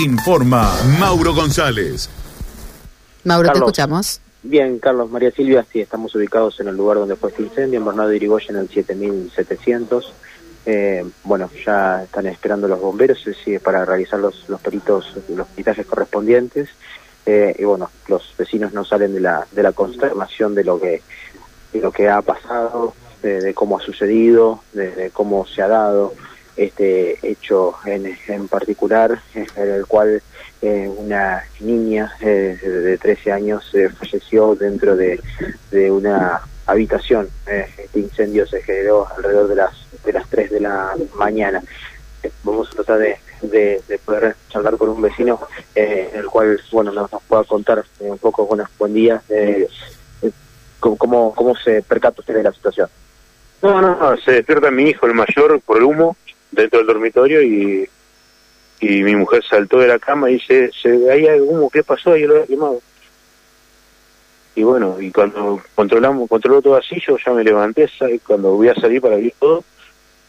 Informa Mauro González. Mauro, te escuchamos. Bien, Carlos, María Silvia, sí, estamos ubicados en el lugar donde fue este incendio, en Bernardo de Irigoyen, en el 7700. Eh, bueno, ya están esperando los bomberos eh, sí, para realizar los, los peritos, los peritajes correspondientes. Eh, y bueno, los vecinos no salen de la, de la consternación de lo que, de lo que ha pasado, de, de cómo ha sucedido, de, de cómo se ha dado este hecho en, en particular, en el cual eh, una niña eh, de 13 años eh, falleció dentro de, de una habitación. Eh, este incendio se generó alrededor de las de las 3 de la mañana. Vamos a tratar de, de, de poder charlar con un vecino eh, en el cual bueno nos, nos pueda contar eh, un poco, bueno, buen día, cómo, cómo, se percata usted de la situación. No, no, se despierta mi hijo, el mayor, por el humo dentro del dormitorio y, y mi mujer saltó de la cama y dice, se el humo, ¿qué pasó? Y lo había quemado. Y bueno, y cuando controlamos, controló todo así, yo ya me levanté, y cuando voy a salir para abrir todo,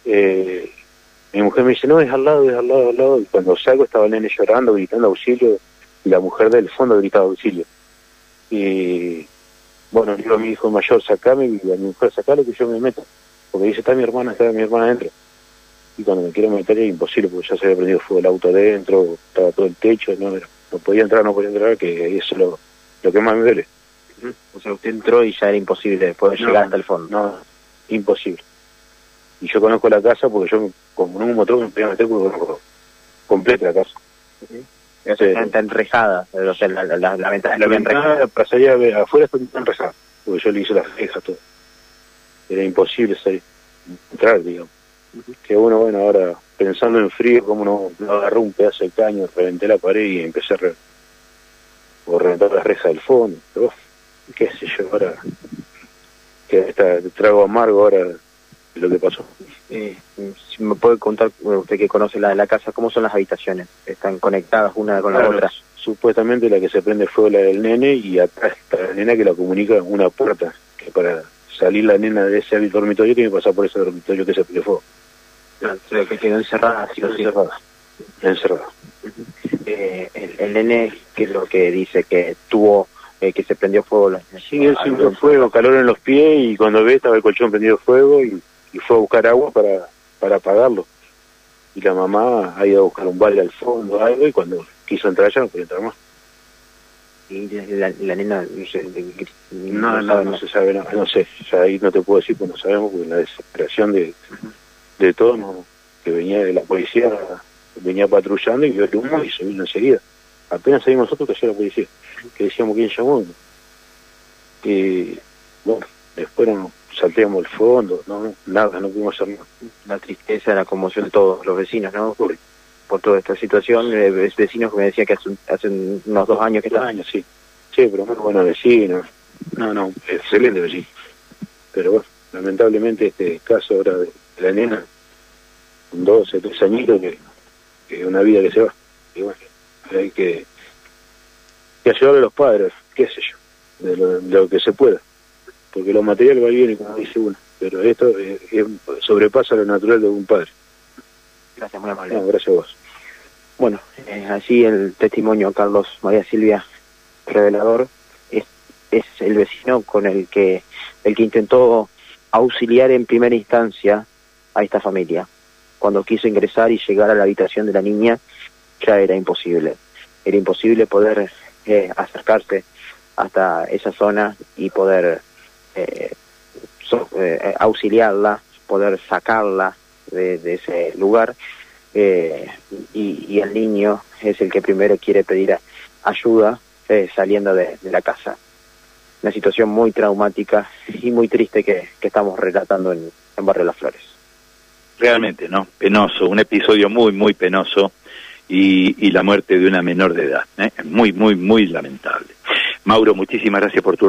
eh, mi mujer me dice, no, es al lado, es al lado, al lado, y cuando salgo estaba el nene llorando, gritando auxilio, y la mujer del fondo gritaba auxilio. Y bueno, digo a mi hijo mayor, sacame, y a mi mujer, sacale que yo me meto porque dice, está mi hermana, está mi hermana adentro. Y cuando me quiero meter es imposible, porque ya se había prendido fuego el auto adentro, estaba todo el techo, no, era- no podía entrar, no podía entrar, que eso es lo, lo que más me duele. O sea, usted entró y ya era imposible poder No. llegar hasta el fondo. No, imposible. Y yo conozco la casa porque yo, como en un motor, me podía meter porque conozco completa la casa. Está, está enrejada, o sea, la, la, la, ventana La enrejada. ventana para salir ver- afuera está tan rezada, porque yo le hice las rejas, todo. Era imposible salir, entrar, digamos. Que uno, bueno, ahora pensando en frío, como no, no agarró un pedazo de caño, reventé la pared y empecé a re, o reventar las rejas del fondo. Uf, qué sé yo, ahora, que está trago amargo ahora lo que pasó. Eh, si me puede contar, usted que conoce la de la casa, ¿cómo son las habitaciones? ¿Están conectadas una con la Claro, otra? Supuestamente la que se prende fuego es la del nene y atrás está la nena que la comunica una puerta, que para salir la nena de ese dormitorio tiene que pasar por ese dormitorio que se prende fuego. O sea, que quedó encerrada, sí o sí. Encerrada. Encerrada. Eh, el, el nene, ¿qué es lo que dice? Que tuvo, eh, que se prendió fuego. la- Sí, él sintió fuego, calor en los pies y cuando ve estaba el colchón prendido fuego y, y fue a buscar agua para, para apagarlo. Y la mamá ha ido a buscar un balde al fondo algo y cuando quiso entrar ya no podía entrar más. Y la, la nena, no sé, No, se sabe, no, no sé, ya ahí no te puedo decir porque no sabemos, porque la desesperación de, de todo, no, que venía de la policía, venía patrullando y vio el humo y se vino enseguida. Apenas salimos nosotros que llegó la policía, que decíamos quién llamó. Y bueno, después no, salteamos el fondo, no, nada, no pudimos hacer nada. la tristeza, la conmoción de todos los vecinos, ¿no? Por, por toda esta situación, eh, vecinos que me decían que hace, hace un- unos dos años que están años, sí. Sí, pero muy buenos vecinos. No, no, excelente vecino. Pero bueno, lamentablemente este caso ahora de la nena, con 12, 13 añitos, que, que es una vida que se va. Y bueno, hay que, que ayudar a los padres, qué sé yo, de lo, de lo que se pueda. Porque lo material va y viene, como dice uno. Pero esto eh, es- sobrepasa lo natural de un padre. Gracias, muy amable. No, gracias a vos. Bueno, eh, así el testimonio Carlos María Silvia, revelador, es, es el vecino con el que, el que intentó auxiliar en primera instancia a esta familia. Cuando quiso ingresar y llegar a la habitación de la niña, ya era imposible. Era imposible poder eh, acercarse hasta esa zona y poder eh, eh, auxiliarla, poder sacarla de, ese lugar. Eh, y, el niño es el que primero quiere pedir ayuda eh, saliendo de, la casa. Una situación muy traumática y muy triste que, que estamos relatando en, en Barrio Las Flores. Realmente, ¿no? Penoso, un episodio muy, muy penoso y, y la muerte de una menor de edad. ¿eh? Muy, muy, muy lamentable. Mauro, muchísimas gracias por tu